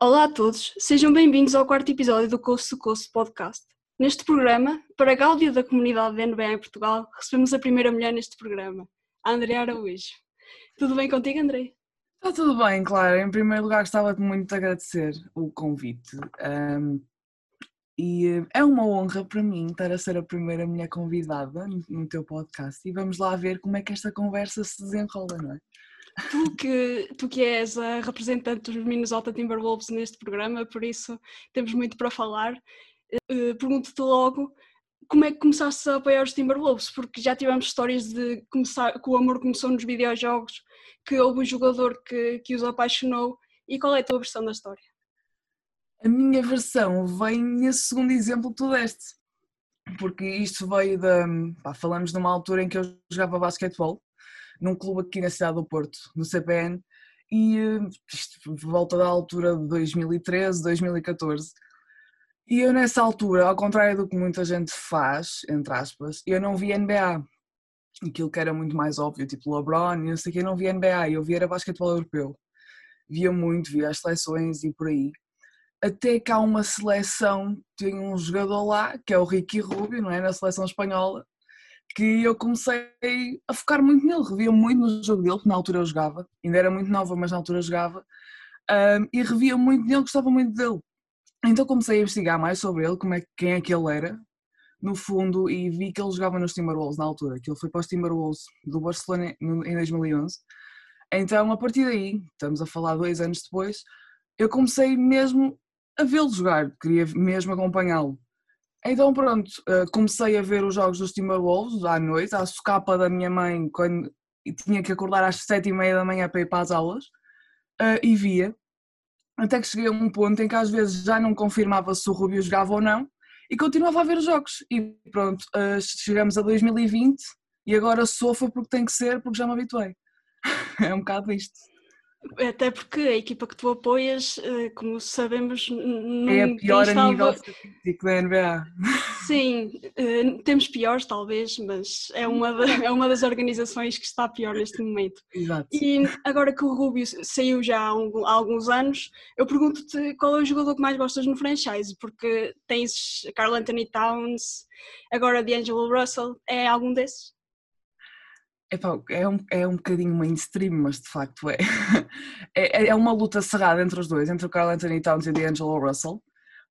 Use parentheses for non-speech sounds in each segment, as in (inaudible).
Olá a todos, sejam bem-vindos ao quarto episódio do Coast to Coast Podcast. Neste programa, para gáudio da comunidade da NBA em Portugal, recebemos a primeira mulher neste programa, a Andrea Araújo. Tudo bem contigo, André? Está tudo bem, claro. Em primeiro lugar, gostava de muito agradecer o convite. Um, e eh, é uma honra para mim estar a ser a primeira mulher convidada no teu podcast e vamos lá ver como é que esta conversa se desenrola, não é? Tu que, tu que és a representante dos Minnesota Timberwolves neste programa, por isso temos muito para falar. Uh, Pergunto-te logo como é que começaste a apoiar os Timberwolves? Porque já tivemos histórias de começar, que o amor começou nos videojogos, que houve um jogador que, que os apaixonou. E qual é a tua versão da história? A minha versão vem nesse segundo exemplo que tu deste, porque isto veio da. Pá, falamos numa altura em que eu jogava basquetebol, num clube aqui na cidade do Porto, no CPN, e isto volta da altura de 2013, 2014. E eu nessa altura, ao contrário do que muita gente faz, entre aspas, eu não via NBA. Aquilo que era muito mais óbvio, tipo LeBron e sei que, eu não via NBA, eu via era basquetebol europeu. Via muito, via as seleções e por aí até que há uma seleção, tem um jogador lá, que é o Ricky Rubio, não é? Na seleção espanhola, que eu comecei a focar muito nele, revia muito no jogo dele, que na altura eu jogava, ainda era muito nova, mas na altura eu jogava, um, e revia muito nele, gostava muito dele. Então comecei a investigar mais sobre ele, como é, quem é que ele era, no fundo, e vi que ele jogava nos Timberwolves na altura, que ele foi para os Timberwolves do Barcelona em 2011. Então, a partir daí, estamos a falar dois anos depois, eu comecei mesmo a vê-lo jogar, queria mesmo acompanhá-lo. Então pronto, eh, comecei a ver os jogos dos Timberwolves à noite, à socapa da minha mãe, quando tinha que acordar às sete e meia da manhã para ir para as aulas, eh, e via. Até que cheguei a um ponto em que às vezes já não confirmava se o Rubio jogava ou não, e continuava a ver os jogos. E pronto, eh, chegamos a 2020 e agora sofro porque tem que ser, porque já me habituei. (laughs) é um bocado isto. Até porque a equipa que tu apoias, eh, como sabemos, é a pior a nível estatístico da NBA. Sim, eh, temos piores talvez, mas é uma, é uma das organizações que está pior neste momento. Exato. E agora que o Rubio saiu já há, alguns anos, eu pergunto-te qual é o jogador que mais gostas no franchise, porque tens Carl Anthony Towns, agora D'Angelo Russell, é algum desses? Epá, é, um, é um bocadinho mainstream, mas de facto (laughs) é. é. É uma luta cerrada entre os dois, entre o Carl Anthony Towns e o D'Angelo Russell,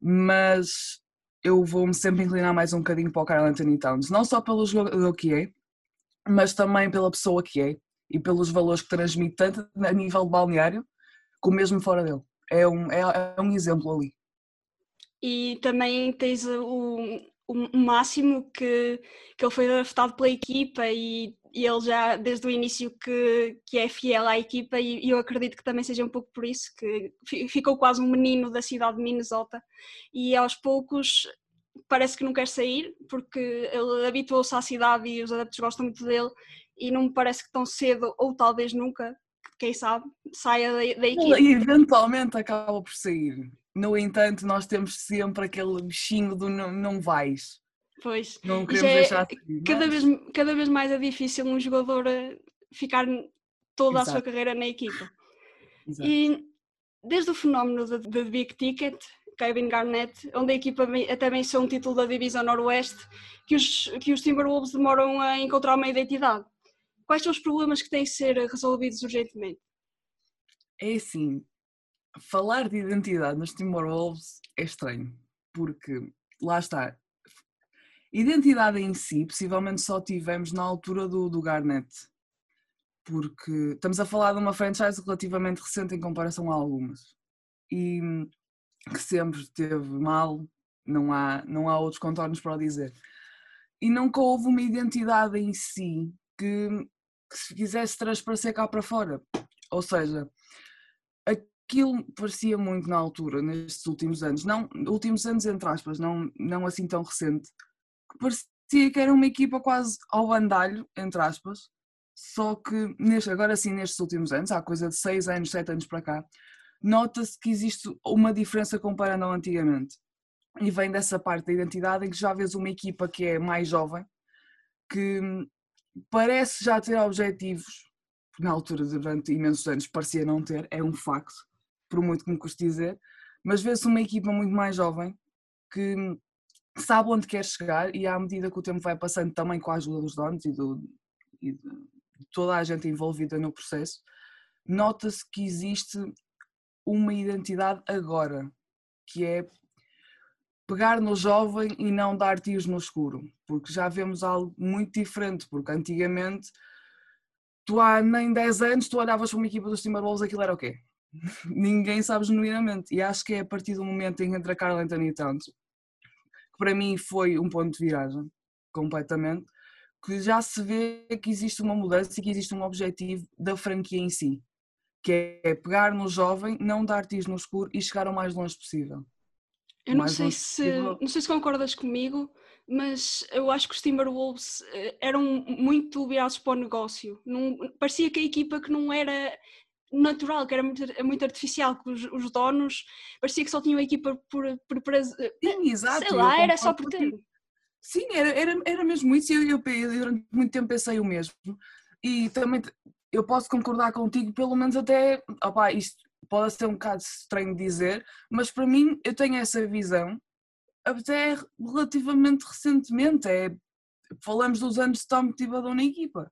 mas eu vou-me sempre inclinar mais um bocadinho para o Carl Anthony Towns, não só pelo jogador que é, mas também pela pessoa que é e pelos valores que transmite, tanto a nível balneário como mesmo fora dele. É um, é, é um exemplo ali. E também tens o, o máximo que, que ele foi draftado pela equipa e e ele já desde o início que, que é fiel à equipa e, eu acredito que também seja um pouco por isso que ficou quase um menino da cidade de Minnesota e aos poucos parece que não quer sair porque ele habituou-se à cidade e os adeptos gostam muito dele e não me parece que tão cedo ou talvez nunca, quem sabe, saia da, da equipa. E eventualmente acaba por sair. No entanto, nós temos sempre aquele bichinho do não, não vais Pois. Não queremos é, deixar cada, vez, cada vez mais é difícil um jogador eh, ficar toda Exato. a sua carreira na equipa. Exato. E desde o fenómeno da Big Ticket, Kevin Garnett, onde a equipa até venceu um título da Divisão Noroeste, que os, que os Timberwolves demoram a encontrar uma identidade. Quais são os problemas que têm que ser resolvidos urgentemente? É assim, falar de identidade nos Timberwolves é estranho, porque lá está, Identidade em si, possivelmente só tivemos na altura do, do Garnett, porque estamos a falar de uma franchise relativamente recente em comparação a algumas e que sempre esteve mal, não há, não há outros contornos para o dizer. E nunca houve uma identidade em si que, que se quisesse transparecer cá para fora. Ou seja, aquilo parecia muito na altura, nestes últimos anos, não últimos anos entre aspas, não, não assim tão recente, parecia que era uma equipa quase ao bandalho, entre aspas, só que neste, agora sim, nestes últimos anos, há coisa de 6 anos, 7 anos para cá, nota-se que existe uma diferença comparando ao antigamente. E vem dessa parte da identidade em que já vês uma equipa que é mais jovem, que parece já ter objetivos, na altura, durante imensos anos, parecia não ter, é um facto, por muito que me custe dizer, mas vê-se uma equipa muito mais jovem que sabe onde quer chegar e à medida que o tempo vai passando também com a ajuda dos donos e, do, e de toda a gente envolvida no processo, nota-se que existe uma identidade agora, que é pegar no jovem e não dar tiros no escuro, porque já vemos algo muito diferente, porque antigamente tu há nem 10 anos tu olhavas para uma equipa dos Timberwolves aquilo era o quê? (laughs) Ninguém sabe genuinamente e acho que é a partir do momento em que entra Carl Anthony Towns que para mim foi um ponto de viragem completamente que já se vê que existe uma mudança e que existe um objetivo da franquia em si que é pegar no jovem, não dar tiros no escuro e chegar o mais longe possível. Eu não sei, se, não sei se concordas comigo, mas eu acho que os Timberwolves eh, eram muito virados para o negócio. Não, parecia que a equipa que não era natural, que era muito, muito artificial, que os, os donos parecia que só tinham a equipa por, por, eh, Sim, exato. Sei lá, era só por ter. Sim, era, era, era mesmo isso e eu, eu, eu durante muito tempo pensei o mesmo. E também eu posso concordar contigo, pelo menos até, opa, isto pode ser um bocado estranho dizer, mas para mim eu tenho essa visão até relativamente recentemente, é, falamos dos anos de Tom Thibodeau na equipa.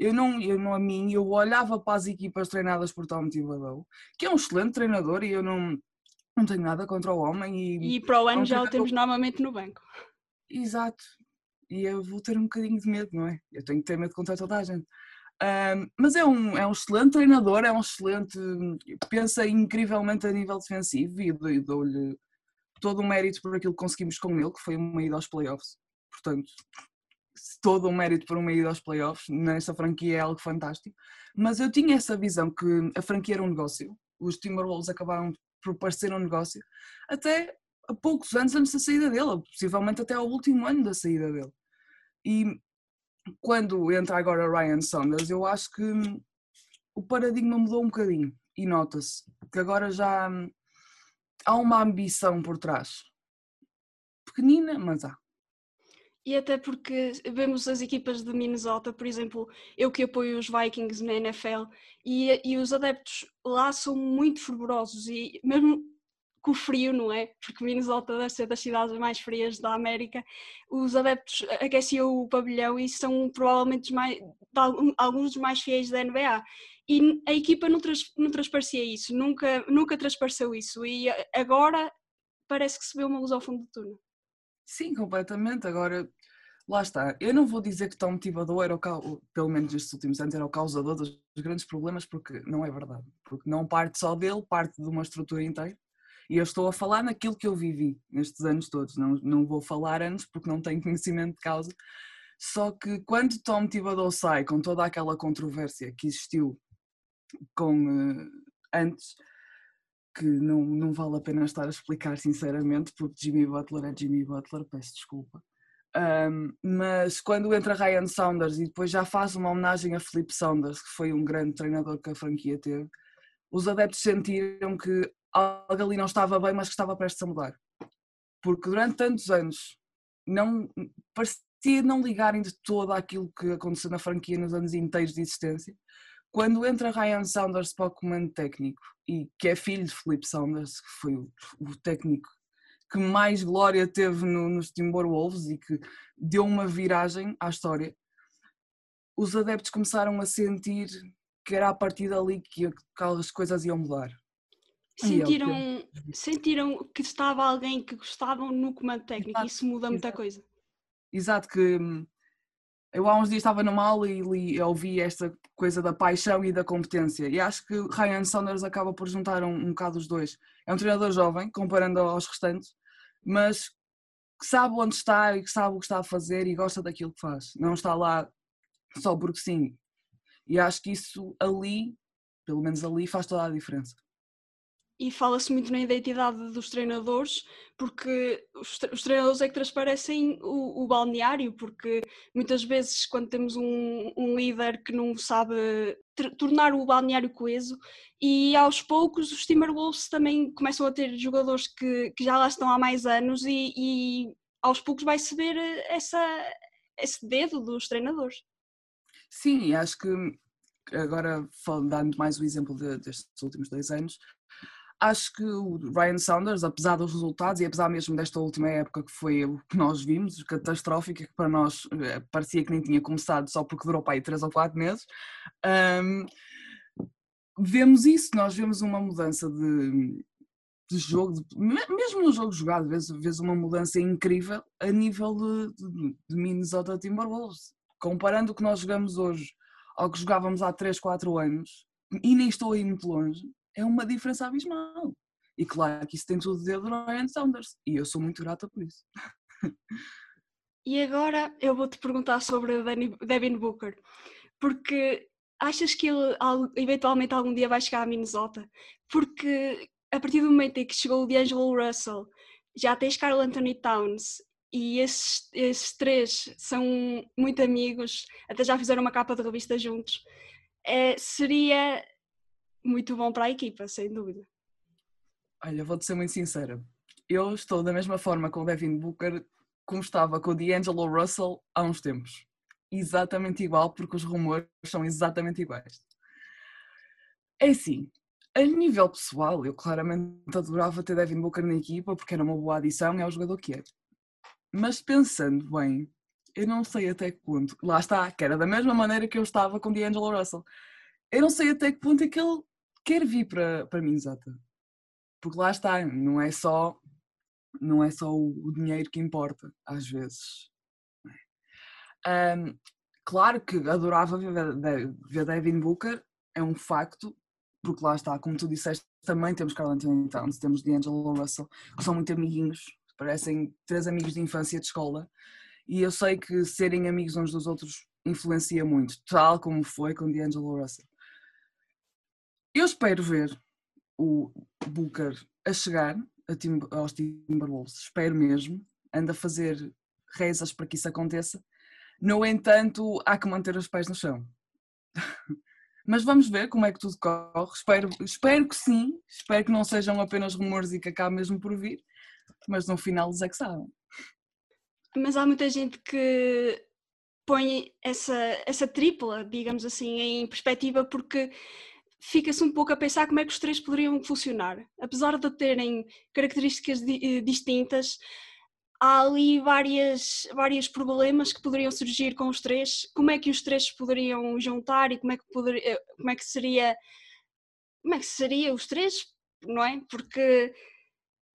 Eu não, eu não a mim, eu olhava para as equipas treinadas por Tom Thibodeau, que é um excelente treinador e eu não, não tenho nada contra o homem. E, e para o ano já o temos normalmente no banco. Exato. E eu vou ter um bocadinho de medo, não é? Eu tenho que ter medo contra toda a gente. Um, mas é um, é um excelente treinador, é um excelente. pensa incrivelmente a nível defensivo e dou-lhe todo o mérito por aquilo que conseguimos com ele, que foi uma ida aos playoffs. Portanto, todo o mérito por uma ida aos playoffs nesta franquia é algo fantástico. Mas eu tinha essa visão que a franquia era um negócio, os Timberwolves acabaram por parecer um negócio, até a poucos anos antes da saída dele, possivelmente até ao último ano da saída dele. E quando entra agora Ryan Saunders, eu acho que o paradigma mudou um bocadinho e nota-se que agora já há uma ambição por trás. Pequenina, mas há. E até porque vemos as equipas de Minnesota, por exemplo, eu que apoio os Vikings na NFL, e, e os adeptos lá são muito fervorosos e mesmo com o frio, não é? Porque Minnesota deve ser das cidades mais frias da América. Os adeptos aqueciam o pavilhão e são provavelmente mais, alguns dos mais fiéis da NBA. E a equipa não, trans, não transparecia isso, nunca, nunca transpareceu isso. E agora parece que se vê uma luz ao fundo do túnel. Sim, completamente. Agora, lá está. Eu não vou dizer que Tom Thibodeau era o, pelo menos nestes últimos anos, era o causador dos grandes problemas, porque não é verdade. Porque não parte só dele, parte de uma estrutura inteira. E eu estou a falar naquilo que eu vivi nestes anos todos, não, não vou falar anos porque não tenho (laughs) conhecimento de causa. Só que quando Tom Thibodeau sai com toda aquela controvérsia que existiu com uh, antes, que não, não vale a pena estar a explicar sinceramente, porque Jimmy Butler é Jimmy Butler, peço desculpa. Um, mas quando entra Ryan Saunders e depois já faz uma homenagem a Philip Saunders, que foi um grande treinador que a franquia teve, os adeptos sentiram que algo ali não estava bem, mas que estava prestes a mudar. Porque durante tantos anos não parecia não ligarem de todo aquilo que aconteceu na franquia nos anos inteiros de existência. Quando entra Ryan Saunders para o comando técnico, e que é filho de Philip Saunders, que foi o, o técnico que mais glória teve no, nos Timberwolves e que deu uma viragem à história, os adeptos começaram a sentir que era a partir dali que as coisas iam mudar. Sentiram, sentiram que estava alguém que gostavam no comando técnico exato, isso muda muita coisa. Exato, que hum, eu há uns dias estava numa aula e li, ouvi esta coisa da paixão e da competência e acho que Ryan Saunders acaba por juntar um, um bocado os dois. É um treinador jovem, comparando aos restantes, mas que sabe onde está e que sabe o que está a fazer e gosta daquilo que faz. Não está lá só porque sim. E acho que isso ali, pelo menos ali, faz toda a diferença e fala-se muito na identidade dos treinadores, porque os, os treinadores é que transparecem o, o, balneário, porque muitas vezes quando temos um, um líder que não sabe tornar o balneário coeso, e aos poucos os Timberwolves também começam a ter jogadores que, que já lá estão há mais anos e, e aos poucos vai-se ver essa, esse dedo dos treinadores. Sim, acho que agora dando mais o exemplo de, destes últimos dois anos, acho que o Ryan Saunders, apesar dos resultados e apesar mesmo desta última época que foi o que nós vimos, catastrófica, que para nós eh, parecia que nem tinha começado só porque durou para aí 3 ou 4 meses, um, vemos isso, nós vemos uma mudança de, de jogo, de, mesmo no jogo jogado, vês, vês uma mudança incrível a nível de, de, Minnesota Timberwolves. Comparando o que nós jogamos hoje ao que jogávamos há 3, 4 anos, e nem estou aí muito longe, é uma diferença abismal. E claro que isso tem tudo de Ryan Saunders, e eu sou muito grata por isso. E agora eu vou-te perguntar sobre Devin Booker, porque achas que ele eventualmente algum dia vai chegar a Minnesota? Porque a partir do momento em que chegou o D'Angelo Russell, já tens Carl Anthony Towns e esses, esses três são muito amigos, até já fizeram uma capa de revista juntos. É, seria muito bom para a equipa, sem dúvida. Olha, vou-te ser muito sincera. Eu estou da mesma forma com o Devin Booker como estava com o D'Angelo Russell há uns tempos. Exatamente igual, porque os rumores são exatamente iguais. É assim, a nível pessoal, eu claramente adorava ter Devin Booker na equipa porque era uma boa adição e é o jogador que é. Mas pensando bem, eu não sei até que ponto. Lá está, que era da mesma maneira que eu estava com D'Angelo Russell. Eu não sei até que ponto é que ele quer vir para, para Minnesota. Porque lá está, não é só não é só o, o dinheiro que importa, às vezes. Um, claro que adorava ver, ver Devin Booker, é um facto, porque lá está, como tu disseste, também temos Carl Anthony Towns, temos D'Angelo Russell, que são muito amiguinhos, parecem três amigos de infância de escola, e eu sei que serem amigos uns dos outros influencia muito, tal como foi com D'Angelo Russell. Eu espero ver o Booker a chegar a Tim, aos Timberwolves, espero mesmo, anda a fazer rezas para que isso aconteça. No entanto, há que manter os pés no chão. (laughs) Mas vamos ver como é que tudo corre. Espero, espero que sim, espero que não sejam apenas rumores e que acabe mesmo por vir, mas no final eles é que sabem. Mas há muita gente que põe essa, essa tripla, digamos assim, em perspectiva, porque fica-se um pouco a pensar como é que os três poderiam funcionar. Apesar de terem características eh, distintas, há ali várias, vários problemas que poderiam surgir com os três. Como é que os três poderiam juntar e como é que, poderia, eh, como é que seria como é que seria os três, não é? Porque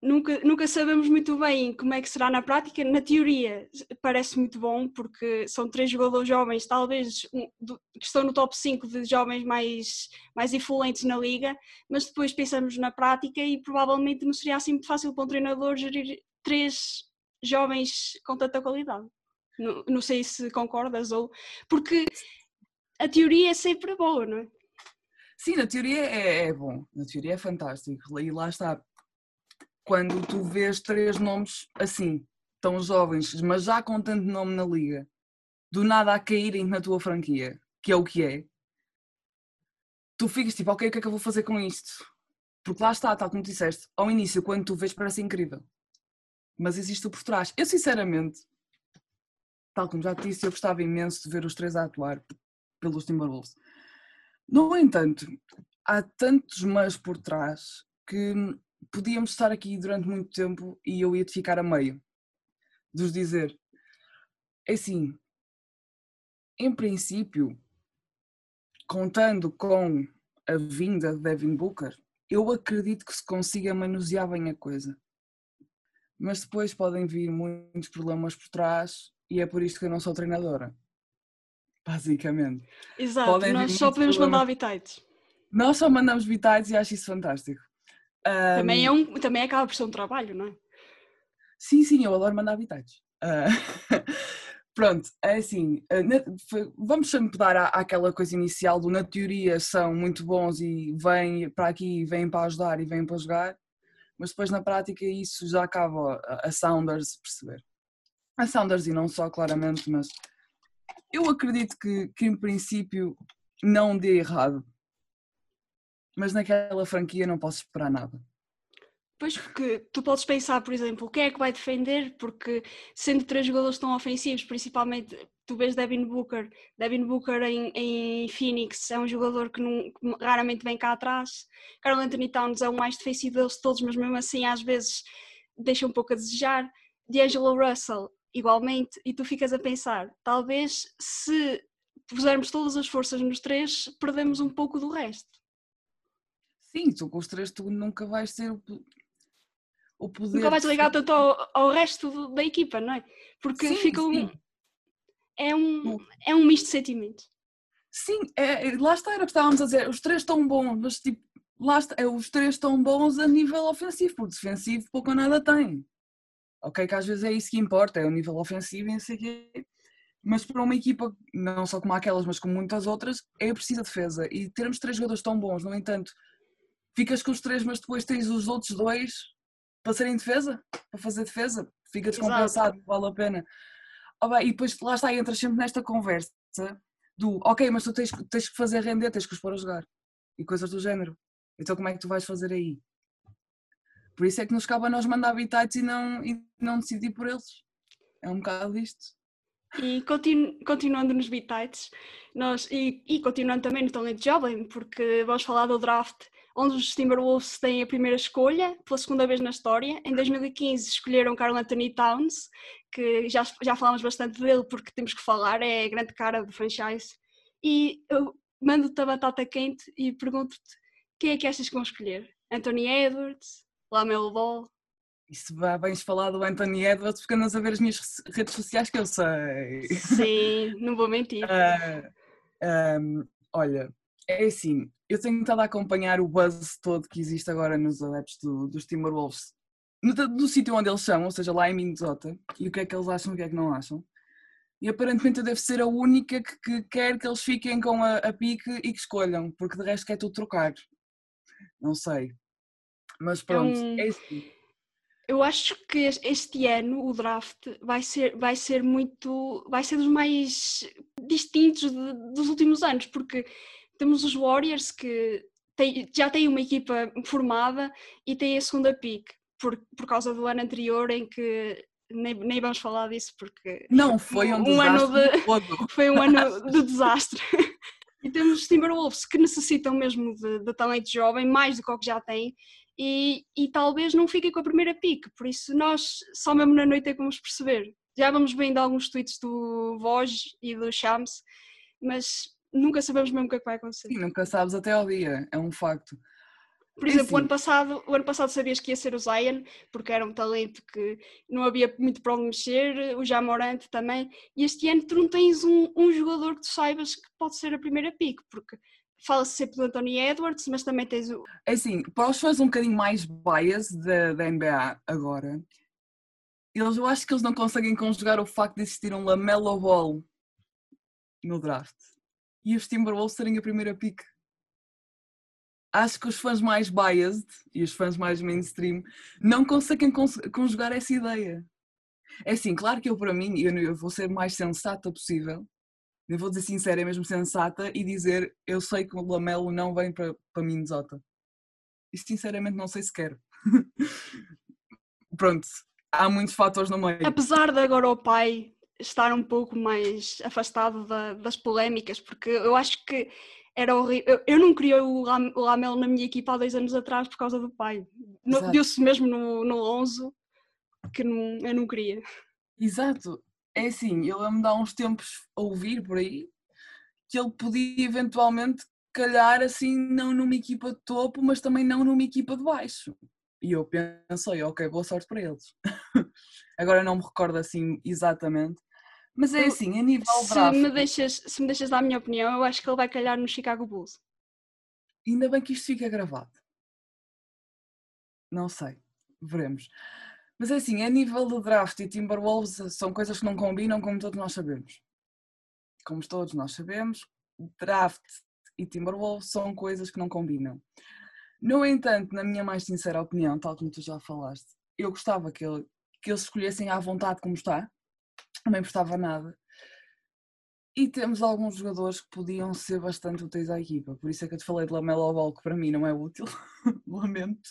nunca, nunca sabemos muito bem como é que será na prática. Na teoria parece muito bom, porque são três jogadores jovens, talvez um, do, que estão no top 5 de jovens mais, mais influentes na liga, mas depois pensamos na prática e provavelmente não seria assim muito fácil para um treinador gerir três jovens com tanta qualidade. Não, não sei se concordas ou. Porque a teoria é sempre boa, não é? Sim, na teoria é, é bom, na teoria é fantástico. E lá está, quando tu vês três nomes assim, tão jovens, mas já com tanto nome na liga, do nada a caírem na tua franquia, que é o que é, tu ficas tipo, ok, o que é que eu vou fazer com isto? Porque lá está, tal como disseste, ao início, quando tu vês, parece incrível. Mas existe por trás. Eu, sinceramente, tal como já disse, eu gostava imenso de ver os três a atuar pelos Timberwolves. No entanto, há tantos mas por trás que podíamos estar aqui durante muito tempo e eu ia-te ficar a meio de os dizer. É assim, em princípio, contando com a vinda de Devin Booker, eu acredito que se consiga manusear bem a coisa. Mas depois podem vir muitos problemas por trás e é por isto que eu não sou treinadora. Basicamente. Exato, podem nós só podemos problemas. mandar habitats. Nós só mandamos habitats e acho isso fantástico. Um, também, é um, também acaba por ser um trabalho, não é? Sim, sim, eu adoro mandar habitats. Uh, (laughs) pronto, é assim, uh, vamos sempre dar à, àquela coisa inicial do na teoria são muito bons e vêm para aqui, vêm para ajudar e vêm para jogar, mas depois na prática isso já acaba a, a Sounders perceber. A Sounders e não só, claramente, mas eu acredito que, que em princípio não dê errado mas naquela franquia não posso esperar nada. Pois, porque tu podes pensar, por exemplo, quem é que vai defender, porque sendo três jogadores tão ofensivos, principalmente tu vês Devin Booker, Devin Booker em, em Phoenix é um jogador que, não, que raramente vem cá atrás. Carl Anthony Towns é o mais defensivo deles todos, mas mesmo assim às vezes deixa um pouco a desejar. D'Angelo Russell, igualmente, e tu ficas a pensar, talvez se pusermos todas as forças nos três, perdemos um pouco do resto. Sim, tu com os três tu nunca vais ter o, o poder. Nunca vais ligar tanto ao, ao resto da equipa, não é? Porque sim, fica um, é um, é um misto de sentimentos. Sim, é, é, lá está, era o que estávamos a dizer, os três estão bons, mas tipo, lá está, é, os três estão bons a nível ofensivo, porque defensivo pouco ou nada tem. Ok, que às vezes é isso que importa, é o nível ofensivo e não sei o quê. Mas para uma equipa, não só como aquelas, mas como muitas outras, é preciso a defesa. E termos três jogadores tão bons, no entanto, ficas com os três, mas depois tens os outros dois para serem defesa, para fazer defesa, fica descompensado, Exato. vale a pena. Oh, bem, e depois lá está, entras sempre nesta conversa do ok, mas tu tens, tens que fazer render, tens que os pôr a jogar e coisas do género. Então como é que tu vais fazer aí? Por isso é que nos cabe a nós mandar habitats e não, e não decidir por eles. É um bocado isto. E continu, continuando nos bitites, nós, e, e, continuando também no talento jovem, porque vamos falar do draft, onde os Timberwolves têm a primeira escolha, pela segunda vez na história. Em 2015 escolheram Carl Anthony Towns, que já, já falámos bastante dele, porque temos que falar, é a grande cara do franchise. E eu mando-te a batata quente e pergunto-te quem é que achas que vão escolher? Anthony Edwards, Lamelo Ball. Isso vens falar do Anthony Edwards porque andas a ver as minhas redes sociais que eu sei. Sim, não vou mentir. Uh, (laughs) ah, um, olha, é assim, eu tenho estado a acompanhar o buzz todo que existe agora nos adeptos do, dos Timberwolves, no, do sítio onde eles são, ou seja, lá em Minnesota, e o que é que eles acham e o que é que não acham. E aparentemente eu devo ser a única que, que quer que eles fiquem com a, a pique e que escolham, porque de resto quer tudo trocar. Não sei. Mas pronto, é, um... é assim. Eu acho que este ano o draft vai ser, vai ser muito. vai ser dos mais distintos de, dos últimos anos, porque temos os Warriors que tem, já têm uma equipa formada e têm a segunda pick, por, por causa do ano anterior em que nem, nem vamos falar disso porque não foi um, um ano de, (laughs) foi um ano (laughs) de desastre. E temos os Timberwolves que necessitam mesmo de, de talento jovem mais do que o que já têm e, e talvez não fiquem com a primeira pick, por isso nós só mesmo na noite é que vamos perceber. Já vamos vendo alguns tweets do Voj e do Shams, mas nunca sabemos mesmo o que é que vai acontecer. Sim, nunca sabes até ao dia, é um facto. Por exemplo, o ano, passado, o ano passado sabias que ia ser o Zion, porque era um talento que não havia muito para onde mexer, o Jamorante também, e este ano tu não tens um, um jogador que tu saibas que pode ser a primeira pick, porque fala-se sempre do Anthony Edwards, mas também tens o. É assim, para os fãs um bocadinho mais bias da, da NBA agora, eles, eu acho que eles não conseguem conjugar o facto de existir um Lamelo Ball no draft e os Timberwolves serem a primeira pick. Acho que os fãs mais biased e os fãs mais mainstream não conseguem conjugar essa ideia. É assim, claro que eu, para mim, eu, eu vou ser mais sensata possível eu vou dizer sincera, é mesmo sensata e dizer eu sei que o Lamelo não vem para, para Minnesota. E sinceramente não sei se quero. (laughs) Pronto, há muitos fatores no meio. Apesar de agora o pai estar um pouco mais afastado da, das polémicas, porque eu acho que era horrível. Eu, não queria o Lamelo na minha equipa há dois anos atrás por causa do pai. Deu-se mesmo no, no 11 que não, eu não queria. Exato, é assim, ele a me dá uns tempos a ouvir por aí que ele podia eventualmente calhar assim não numa equipa de topo, mas também não numa equipa de baixo. E eu pensei, ok, boa sorte para eles. (laughs) Agora não me recordo assim exatamente. Mas é assim, a nível se Me deixas, se me deixas dar a minha opinião, eu acho que ele vai calhar no Chicago Bulls. Ainda bem que isto fica gravado. Não sei, veremos. Mas é assim, a nível do draft e Timberwolves são coisas que não combinam, como todos nós sabemos. Como todos nós sabemos, draft e Timberwolves são coisas que não combinam. No entanto, na minha mais sincera opinião, tal como tu já falaste, eu gostava que, ele, que eles escolhessem à vontade como está, não me importava nada. E temos alguns jogadores que podiam ser bastante úteis à equipa. Por isso é que eu te falei de Lamelo Ball, que para mim não é útil. (laughs) Lamento.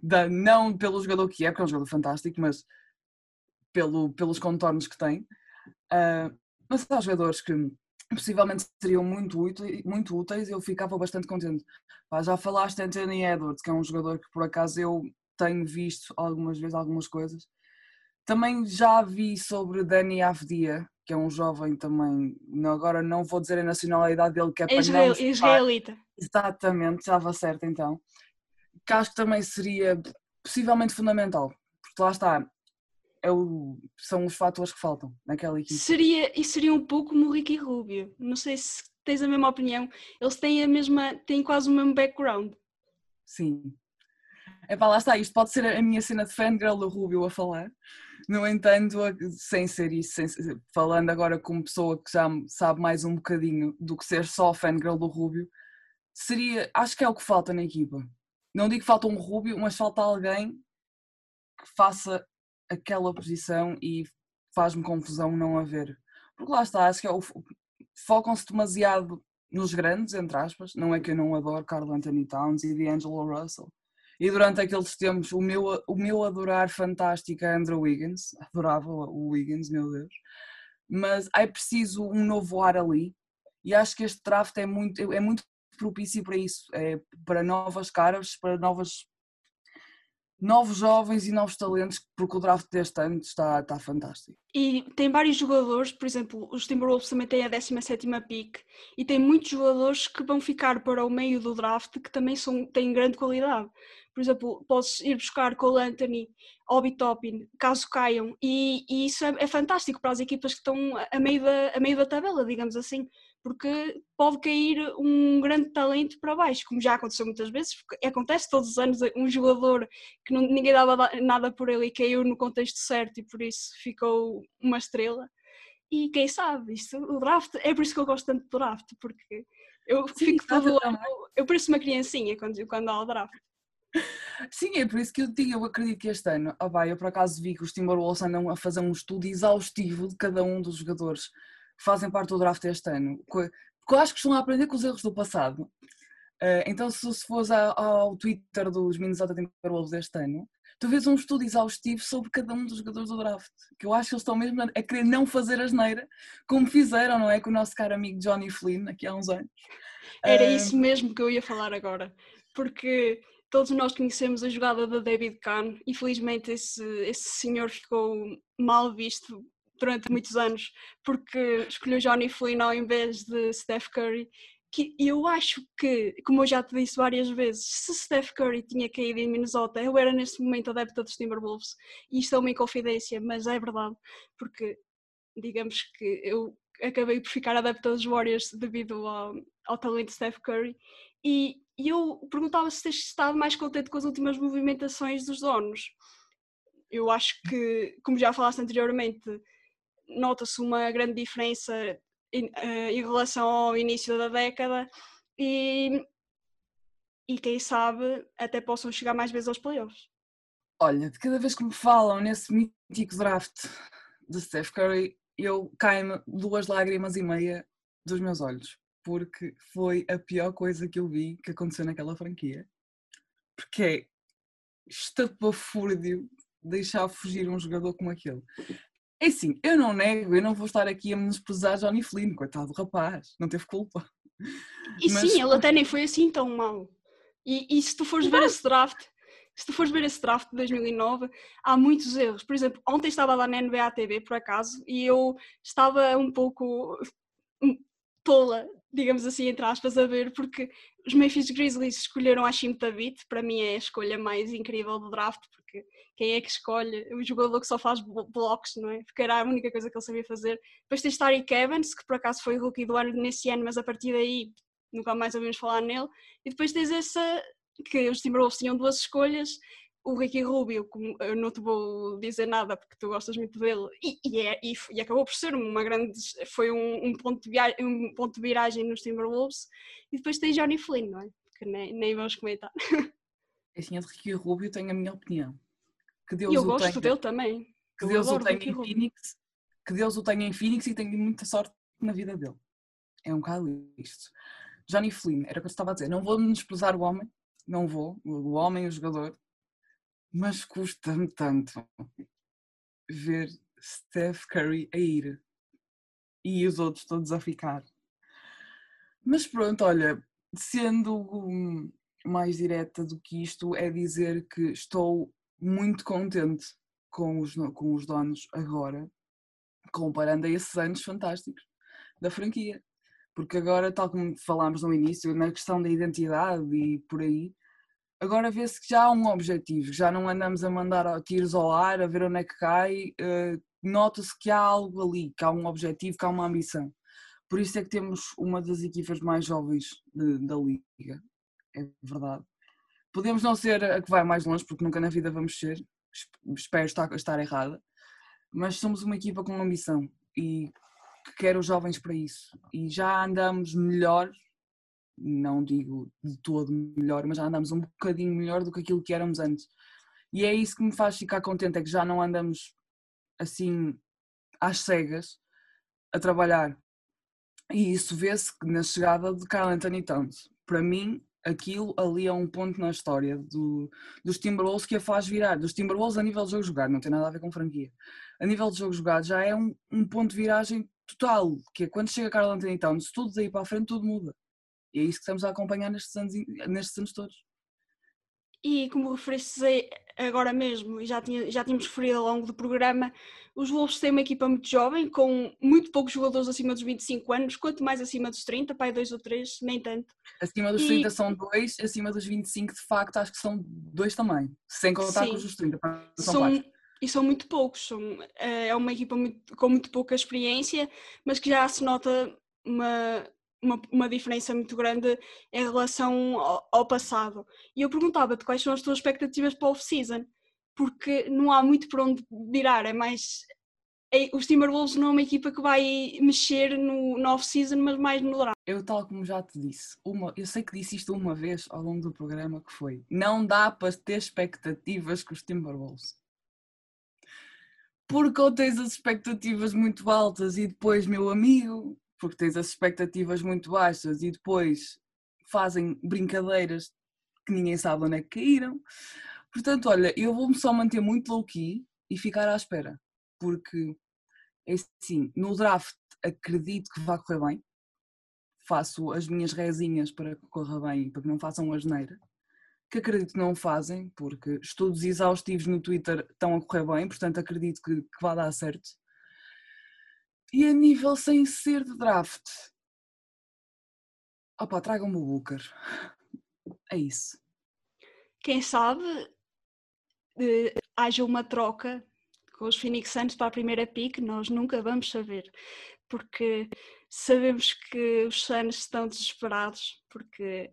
Da, não pelo jogador que é, porque é um jogador fantástico, mas pelo, pelos contornos que tem. Uh, mas há jogadores que possivelmente seriam muito, úteis, muito úteis eu ficava bastante contente. Pá, já falaste de Anthony Edwards, que é um jogador que por acaso eu tenho visto algumas vezes algumas coisas. Também já vi sobre Dani Avdia, que é um jovem também, agora não vou dizer a nacionalidade dele, que é para Israel, não Israelita. Exatamente, estava certo então. Que acho que também seria possivelmente fundamental, porque lá está, é o, são os fatores que faltam naquela equipe. Seria, e seria um pouco como o Ricky Rubio. Não sei se tens a mesma opinião. Eles têm a mesma, têm quase o mesmo background. Sim. É para lá está, isto pode ser a minha cena de fangirl do Rubio a falar. No entanto, sem ser isso, sem, falando agora como pessoa que já sabe mais um bocadinho do que ser só fangirl do Rubio, seria, acho que é o que falta na equipa. Não digo que falta um Rubio, mas falta alguém que faça aquela posição e faz-me confusão não haver. Porque lá está, acho que é o, focam-se demasiado nos grandes, entre aspas. Não é que eu não adoro Carl Anthony Towns e D'Angelo Russell. E durante aqueles tempos, o meu, o meu adorar fantástico é Andrew Wiggins. (laughs) Adorava o Wiggins, meu Deus. Mas é preciso um novo ar ali. E acho que este draft é muito, é muito propício para isso. É para novas caras, para novas novos jovens e novos talentos, porque o draft deste ano está, está fantástico. E tem vários jogadores, por exemplo, os Timberwolves também têm a 17 pick, e tem muitos jogadores que vão ficar para o meio do draft que também são, têm grande qualidade. Por exemplo, podes ir buscar Cole Anthony, Obi Toppin, caso caiam, e, e isso é, é, fantástico para as equipas que estão a meio, da, a meio da tabela, digamos assim porque pode cair um grande talento para baixo, como já aconteceu muitas vezes, acontece todos os anos um jogador que não, ninguém dava nada por ele e caiu no contexto certo e por isso ficou uma estrela. E quem sabe, isto, o draft, é por isso que eu gosto tanto do draft, porque eu Sim, fico todo, eu pareço uma criancinha quando, quando há o draft. Sim, é por isso que eu digo, eu acredito que este ano, oh, vai, eu por acaso vi que os Timberwolves andam a fazer um estudo exaustivo de cada um dos jogadores fazem parte do draft este ano, porque eu acho que estão a aprender com os erros do passado. Uh, então, se, se fores ao, ao Twitter dos Minnesota Timberwolves deste ano, tu vês um estudo exaustivo sobre cada um dos jogadores do draft, que eu acho que eles estão mesmo a querer não fazer a asneira, como fizeram, não é? Com o nosso caro amigo Johnny Flynn, aqui há uns anos. Era uh... isso mesmo que eu ia falar agora, porque todos nós conhecemos a jogada da David Kahn, infelizmente esse, esse senhor ficou mal visto durante muitos anos, porque escolheu Johnny Flynn ao invés de Steph Curry. Que eu acho que, como eu já te disse várias vezes, se Steph Curry tinha caído em Minnesota, eu era neste momento adepta dos Timberwolves. E isto é uma inconfidência, mas é verdade, porque digamos que eu acabei por ficar adepta dos Warriors devido ao, ao talento de Steph Curry. E, e eu perguntava se tens estado mais contente com as últimas movimentações dos donos. Eu acho que, como já falaste anteriormente, nota-se uma grande diferença em, uh, em, relação ao início da década e, e quem sabe até possam chegar mais vezes aos playoffs. Olha, de cada vez que me falam nesse mítico draft de Steph Curry, eu caio-me duas lágrimas e meia dos meus olhos, porque foi a pior coisa que eu vi que aconteceu naquela franquia. Porque é estapafúrdio deixar fugir um jogador como aquele. É assim, eu não nego, eu não vou estar aqui a menosprezar Johnny Flynn, coitado do rapaz, não teve culpa. E Mas... sim, ele até nem foi assim tão mal. E, e se tu fores ver esse draft, se tu fores ver esse draft de 2009, há muitos erros. Por exemplo, ontem estava lá na NBA TV, por acaso, e eu estava um pouco tola, digamos assim, entre aspas, a ver, porque os Memphis Grizzlies escolheram a Shim Tabit, para mim é a escolha mais incrível do draft, porque quem é que escolhe o jogador que só faz blocos, não é? Porque era a única coisa que ele sabia fazer. Depois tens Tariq Evans, que por acaso foi rookie do ano nesse ano, mas a partir daí nunca mais ouvimos falar nele. E depois tens essa, que os Timberwolves tinham duas escolhas, o Ricky Rubio, como eu não te vou dizer nada porque tu gostas muito dele, e, e, é, e, e acabou por ser uma grande, foi um, um, ponto um ponto de viragem nos Timberwolves, e depois tem Johnny Flynn, não é? Que nem, nem vamos comentar. Assim, de Ricky Rubio tenho a minha opinião. Que Deus e eu gosto tenha, dele também. Que Deus o tenha em Phoenix, que Deus o tenha em Phoenix e tenha muita sorte na vida dele. É um bocado isto. Johnny Flynn, era o que eu estava a dizer, não vou menosprezar o homem, não vou, o homem, o jogador, mas custa-me tanto ver Steph Curry a ir e os outros todos a ficar. Mas pronto, olha, sendo hum, mais direta do que isto, é dizer que estou muito contente com os, com os donos agora, comparando a esses anos fantásticos da franquia. Porque agora, tal como falámos no início, na questão da identidade e por aí, agora vê-se que já há um objetivo, já não andamos a mandar tiros ao ar, a ver onde é que cai, uh, nota-se que há algo ali, que há um objetivo, que há uma ambição. Por isso é que temos uma das equipas mais jovens de, da liga, é verdade. Podemos não ser a que vai mais longe, porque nunca na vida vamos ser, espero estar, estar errada, mas somos uma equipa com ambição e que quer os jovens para isso. E já andamos melhor não digo de todo melhor, mas já andamos um bocadinho melhor do que aquilo que éramos antes. E é isso que me faz ficar contente, é que já não andamos assim às cegas a trabalhar. E isso vê-se na chegada de Carl Anthony Towns. Para mim, aquilo ali é um ponto na história do, dos Timberwolves que a faz virar. Dos Timberwolves a nível de jogo jogado, não tem nada a ver com franquia. A nível de jogo jogado já é um, um ponto de viragem total, que é quando chega Carl Anthony Towns, tudo daí para a frente tudo muda. E é isso que estamos a acompanhar nestes anos, nestes anos todos. E como referiste agora mesmo, e já, tinha, já tínhamos referido ao longo do programa, os Wolves têm uma equipa muito jovem, com muito poucos jogadores acima dos 25 anos, quanto mais acima dos 30, pai dois ou três, nem tanto. Acima dos e... 30 são dois, acima dos 25 de facto acho que são dois também, sem contar Sim. com os dos 30, são, são E são muito poucos, são, eh, é uma equipa muito, com muito pouca experiência, mas que já se nota uma, uma, uma diferença muito grande em relação ao, ao passado. E eu perguntava-te quais são as tuas expectativas para o off-season, porque não há muito para onde virar, é mais. É, os Timberwolves não é uma equipa que vai mexer no, no off-season, mas mais no. Eu, tal como já te disse, uma, eu sei que disse isto uma vez ao longo do programa, que foi: não dá para ter expectativas com os Timberwolves porque ou tens as expectativas muito altas e depois, meu amigo, porque tens as expectativas muito baixas e depois fazem brincadeiras que ninguém sabe onde é que caíram. Portanto, olha, eu vou-me só manter muito low-key e ficar à espera, porque é assim, no draft acredito que vai correr bem, faço as minhas rezinhas para que corra bem, para que não façam a geneira, que acredito que não fazem, porque estudos exaustivos no Twitter estão a correr bem, portanto acredito que, que vai dar certo. E a nível sem ser de draft, opá, tragam-me o Booker. É isso. Quem sabe uh, haja uma troca com os Phoenix Suns para a primeira pick, nós nunca vamos saber, porque sabemos que os Suns estão desesperados, porque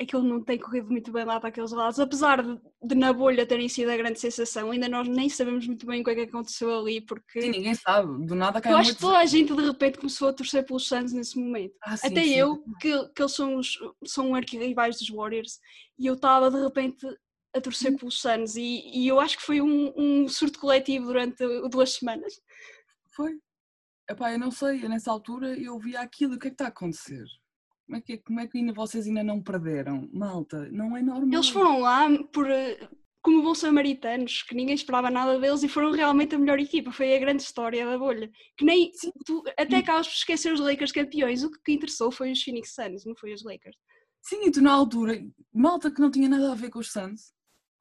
aquilo não tem corrido muito bem lá para aqueles lados, apesar de, de, na bolha terem sido a grande sensação, ainda nós nem sabemos muito bem o que é que aconteceu ali, porque... Sim, ninguém sabe, do nada caiu Eu acho que toda a gente de repente começou a torcer pelos Suns nesse momento, ah, sim, até sim. eu, que, que eles são, os, são arquirrivais dos Warriors, e eu estava de repente a torcer pelos Suns, e, e eu acho que foi um, um surto coletivo durante duas semanas. Foi. Epá, eu não sei, nessa altura eu via aquilo, o que é que está a acontecer? Como é que, como é que ainda, vocês ainda não perderam? Malta, não é normal. Eles foram lá por, como bons samaritanos, que ninguém esperava nada deles e foram realmente a melhor equipa. Foi a grande história da bolha. Que nem tu até acabas por esquecer os Lakers campeões. O que interessou foi os Phoenix Suns, não foi os Lakers. Sim, e tu na altura, malta que não tinha nada a ver com os Suns,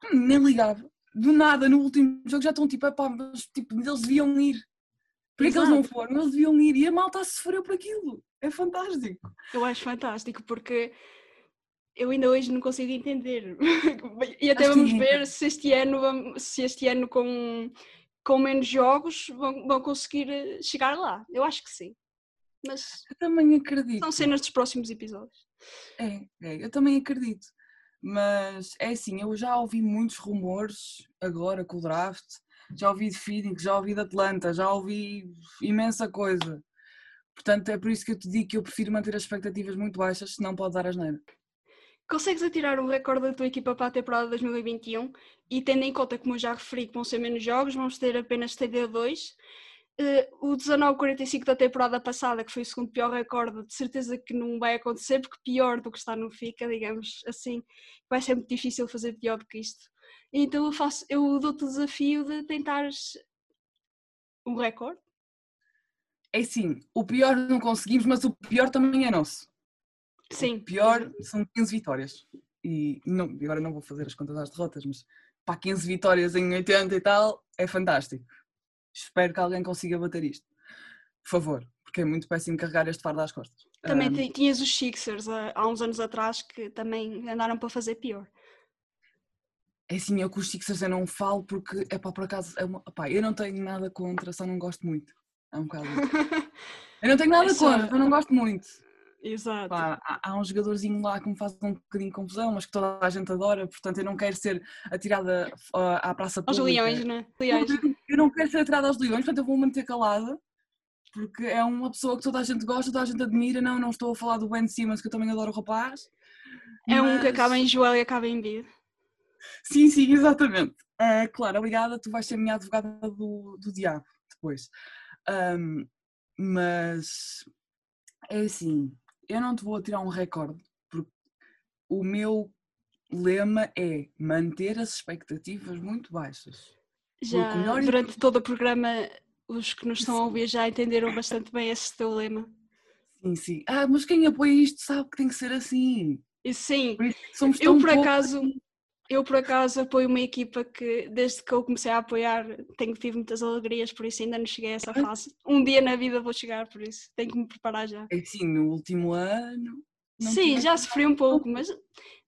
hum, nem ligava. Do nada, no último jogo já estão tipo, epá, mas tipo, eles deviam ir. Por que eles não foram? Eles deviam ir e a malta sofreu por aquilo. É fantástico. Eu acho fantástico porque eu ainda hoje não consigo entender. e até acho vamos ver se este ano, se este ano com, com menos jogos vão, vão conseguir eh, chegar lá. Eu acho que sim. Mas eu também acredito. São cenas dos próximos episódios. É, é, eu também acredito. Mas é assim, eu já ouvi muitos rumores agora com o draft, já ouvi de Phoenix, já ouvi de Atlanta, já ouvi imensa coisa. Portanto, é por isso que eu te digo que eu prefiro manter as expectativas muito baixas, senão pode dar asneira. Consegues atirar o recorde da tua equipa para a temporada 2021 e tendo em conta, como eu já referi, que vão ser menos jogos, vamos ter apenas TD2. Uh, o 1945 da temporada passada, que foi o segundo pior recorde, de certeza que não vai acontecer, porque pior do que está no FICA, digamos assim, vai ser muito difícil fazer pior do que isto. Então eu, faço, eu dou-te o desafio de tentares um recorde É assim, o pior não conseguimos, mas o pior também é nosso. Sim. O pior são 15 vitórias. E não, agora não vou fazer as contas das derrotas, mas pá, 15 vitórias em 80 e tal é fantástico. Espero que alguém consiga bater isto. Por favor, porque é muito péssimo carregar este fardo às costas. Também Um, tinhas os Sixers há, uns anos atrás que também andaram para fazer pior. É assim, eu com os Sixers eu não falo porque, é pá, por acaso, é uma, eu não tenho nada contra, só não gosto muito. É um bocado. (laughs) Eu não tenho nada É contra, eu não gosto muito. Exato. Pá, há, há um jogadorzinho lá que me faz um bocadinho de confusão, mas que toda a gente adora, portanto eu não quero ser atirada ah, à praça Aos pública. leões, né? Leões. Eu não quero ser atirada aos leões, portanto eu vou manter calada, porque é uma pessoa que toda a gente gosta, toda a gente admira. Não, não estou a falar do Ben Simmons, que eu também adoro o rapaz. É um que mas- acaba em Joel e acaba em vida. Sim, sim, (laughs) exatamente. Ah, claro, obrigada, tu vais ser a minha advogada do, do diabo depois. Ahm, mas é assim, eu não te vou atirar um recorde, porque o meu lema é manter as expectativas muito baixas. Já durante todo o programa, os que nos estão a ouvir já entenderam bastante bem esse teu lema. Sim, sim. Ah, mas quem apoia isto sabe que tem que ser assim. Sim, é eu por poucos. acaso, eu por acaso apoio uma equipa que desde que eu comecei a apoiar tenho tido muitas alegrias, por isso ainda não cheguei a essa Ah. fase. Um dia na vida vou chegar, por isso tenho que me preparar já. É assim, no último ano. Sim, já sofri um pouco, mas,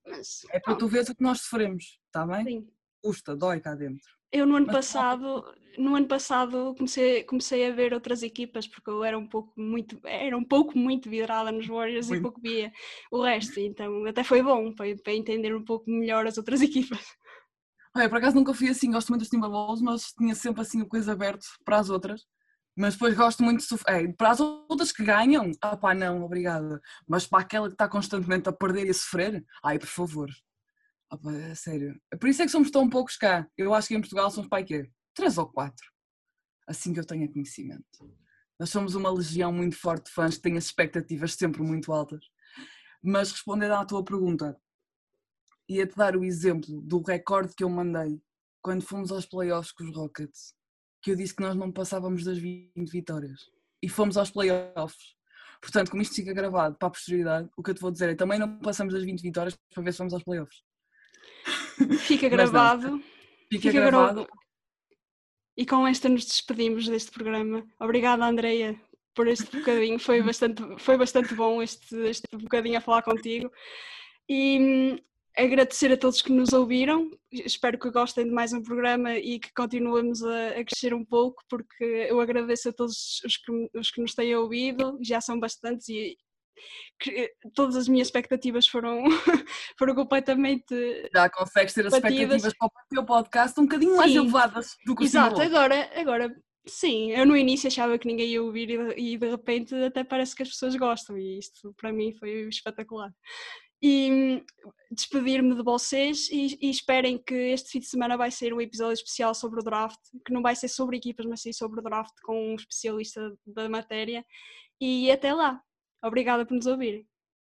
mas É para tu veres o que nós sofremos, está bem? sim. Custa, dói cá dentro. Eu no ano passado, no ano passado comecei, comecei a ver outras equipas porque eu era um pouco muito, era um pouco muito vidrada nos Warriors e Muito. pouco via o resto, então até foi bom para, para entender um pouco melhor as outras (laughs) equipas. Olha, por acaso nunca fui assim, gosto muito dos Timberwolves, mas tinha sempre assim o coisa aberto para as outras. Mas depois gosto muito de. É, para as outras que ganham, ah pá, não, obrigada. Mas para aquela que está constantemente a perder e a sofrer, ai, por favor. Pá, é sério. Por isso é que somos tão poucos cá. Eu acho que em Portugal somos aí quê? Três ou quatro. Assim que eu tenho conhecimento. Nós somos uma legião muito forte de fãs que têm as expectativas sempre muito altas. Mas respondendo à tua pergunta, ia-te dar o exemplo do recorde que eu mandei quando fomos aos playoffs com os Rockets, que eu disse que nós não passávamos das 20 vitórias. E fomos aos playoffs. Portanto, como isto fica gravado para a posterioridade, o que eu te vou dizer é também não passamos das 20 vitórias para ver se vamos aos playoffs. (laughs) Fica gravado Fica, Fica gra- gravado. e com esta nos despedimos deste programa. Obrigada, Andreia, por este bocadinho. Foi (laughs) bastante, foi bastante bom este, este bocadinho a falar contigo. E hum, agradecer a todos que nos ouviram. Espero que gostem de mais um programa e que continuemos a, a crescer um pouco, porque eu agradeço a todos os que, os que nos têm ouvido, já são bastantes e todas as minhas expectativas foram, (laughs) foram completamente Já consegues ter as expectativas para o teu podcast um bocadinho mais Sim. elevadas do que o Exato, agora, agora sim, eu no início achava que ninguém ia ouvir e de, e de repente até parece que as pessoas gostam e isto para mim foi espetacular. E hum, despedir-me de vocês e, e esperem que este fim de semana vai ser um episódio especial sobre o draft, que não vai ser sobre equipas, mas sim sobre o draft com um especialista da matéria. E até lá. Obrigada por nos ouvirem.